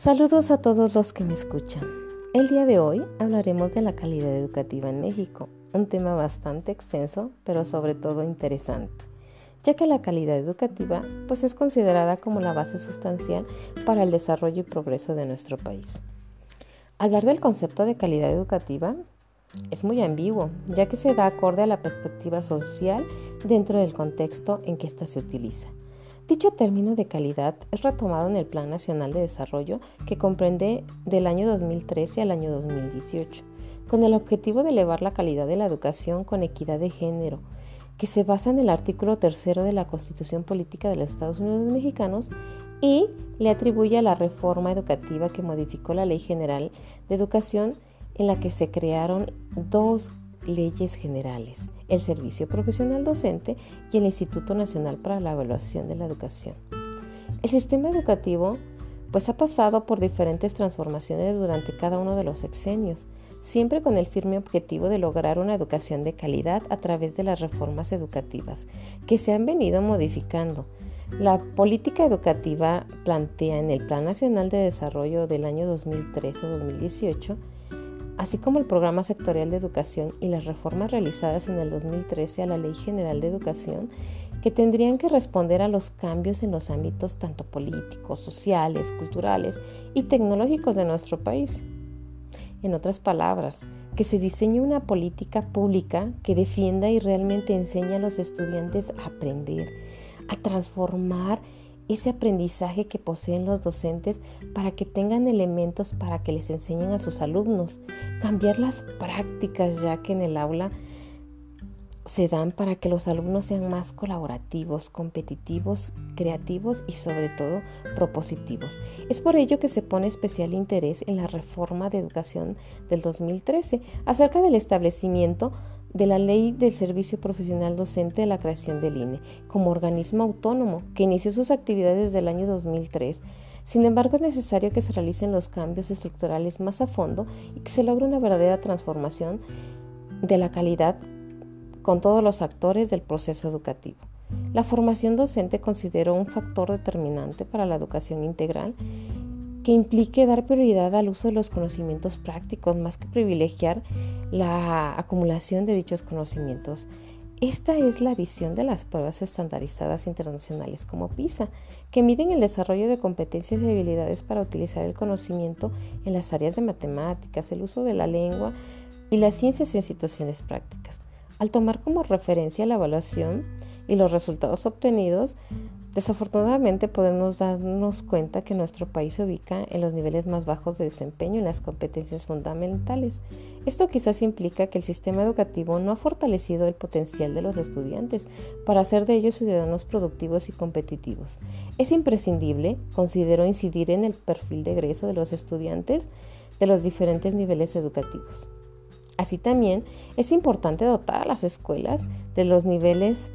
Saludos a todos los que me escuchan. El día de hoy hablaremos de la calidad educativa en México, un tema bastante extenso, pero sobre todo interesante, ya que la calidad educativa pues es considerada como la base sustancial para el desarrollo y progreso de nuestro país. Hablar del concepto de calidad educativa es muy ambiguo, ya que se da acorde a la perspectiva social dentro del contexto en que ésta se utiliza. Dicho término de calidad es retomado en el Plan Nacional de Desarrollo que comprende del año 2013 al año 2018, con el objetivo de elevar la calidad de la educación con equidad de género, que se basa en el artículo tercero de la Constitución Política de los Estados Unidos Mexicanos y le atribuye a la reforma educativa que modificó la Ley General de Educación en la que se crearon dos leyes generales, el Servicio Profesional Docente y el Instituto Nacional para la Evaluación de la Educación. El sistema educativo pues ha pasado por diferentes transformaciones durante cada uno de los sexenios, siempre con el firme objetivo de lograr una educación de calidad a través de las reformas educativas que se han venido modificando. La política educativa plantea en el Plan Nacional de Desarrollo del año 2013-2018 así como el Programa Sectorial de Educación y las reformas realizadas en el 2013 a la Ley General de Educación, que tendrían que responder a los cambios en los ámbitos tanto políticos, sociales, culturales y tecnológicos de nuestro país. En otras palabras, que se diseñe una política pública que defienda y realmente enseñe a los estudiantes a aprender, a transformar ese aprendizaje que poseen los docentes para que tengan elementos para que les enseñen a sus alumnos, cambiar las prácticas ya que en el aula se dan para que los alumnos sean más colaborativos, competitivos, creativos y sobre todo propositivos. Es por ello que se pone especial interés en la reforma de educación del 2013 acerca del establecimiento de la Ley del Servicio Profesional Docente de la creación del INE como organismo autónomo que inició sus actividades desde el año 2003. Sin embargo, es necesario que se realicen los cambios estructurales más a fondo y que se logre una verdadera transformación de la calidad con todos los actores del proceso educativo. La formación docente considero un factor determinante para la educación integral que implique dar prioridad al uso de los conocimientos prácticos más que privilegiar la acumulación de dichos conocimientos. Esta es la visión de las pruebas estandarizadas internacionales como PISA, que miden el desarrollo de competencias y habilidades para utilizar el conocimiento en las áreas de matemáticas, el uso de la lengua y las ciencias en situaciones prácticas. Al tomar como referencia la evaluación y los resultados obtenidos, Desafortunadamente podemos darnos cuenta que nuestro país se ubica en los niveles más bajos de desempeño en las competencias fundamentales. Esto quizás implica que el sistema educativo no ha fortalecido el potencial de los estudiantes para hacer de ellos ciudadanos productivos y competitivos. Es imprescindible, considero, incidir en el perfil de egreso de los estudiantes de los diferentes niveles educativos. Así también es importante dotar a las escuelas de los niveles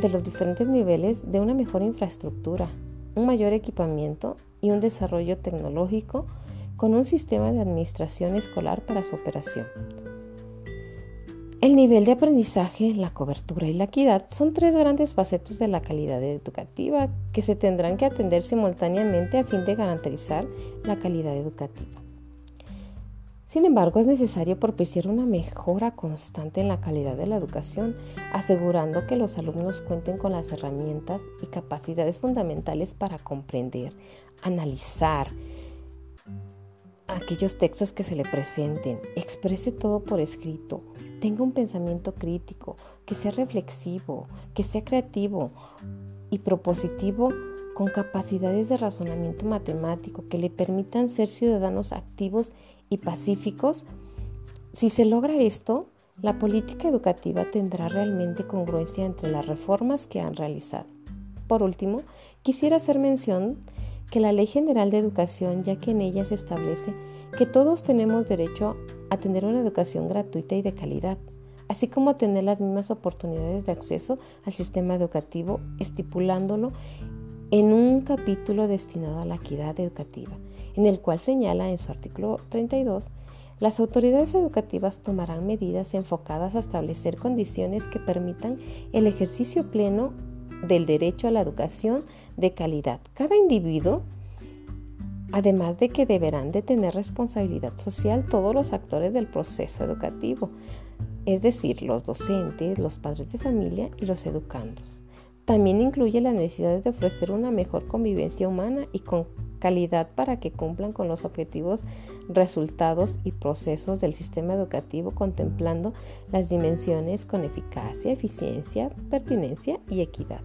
de los diferentes niveles de una mejor infraestructura, un mayor equipamiento y un desarrollo tecnológico con un sistema de administración escolar para su operación. El nivel de aprendizaje, la cobertura y la equidad son tres grandes facetas de la calidad educativa que se tendrán que atender simultáneamente a fin de garantizar la calidad educativa. Sin embargo, es necesario propiciar una mejora constante en la calidad de la educación, asegurando que los alumnos cuenten con las herramientas y capacidades fundamentales para comprender, analizar aquellos textos que se le presenten, exprese todo por escrito, tenga un pensamiento crítico, que sea reflexivo, que sea creativo y propositivo con capacidades de razonamiento matemático que le permitan ser ciudadanos activos y pacíficos, si se logra esto, la política educativa tendrá realmente congruencia entre las reformas que han realizado. Por último, quisiera hacer mención que la Ley General de Educación, ya que en ella se establece que todos tenemos derecho a tener una educación gratuita y de calidad, así como tener las mismas oportunidades de acceso al sistema educativo, estipulándolo en un capítulo destinado a la equidad educativa en el cual señala en su artículo 32, las autoridades educativas tomarán medidas enfocadas a establecer condiciones que permitan el ejercicio pleno del derecho a la educación de calidad. Cada individuo además de que deberán de tener responsabilidad social todos los actores del proceso educativo, es decir, los docentes, los padres de familia y los educandos. También incluye las necesidades de ofrecer una mejor convivencia humana y con calidad para que cumplan con los objetivos, resultados y procesos del sistema educativo contemplando las dimensiones con eficacia, eficiencia, pertinencia y equidad.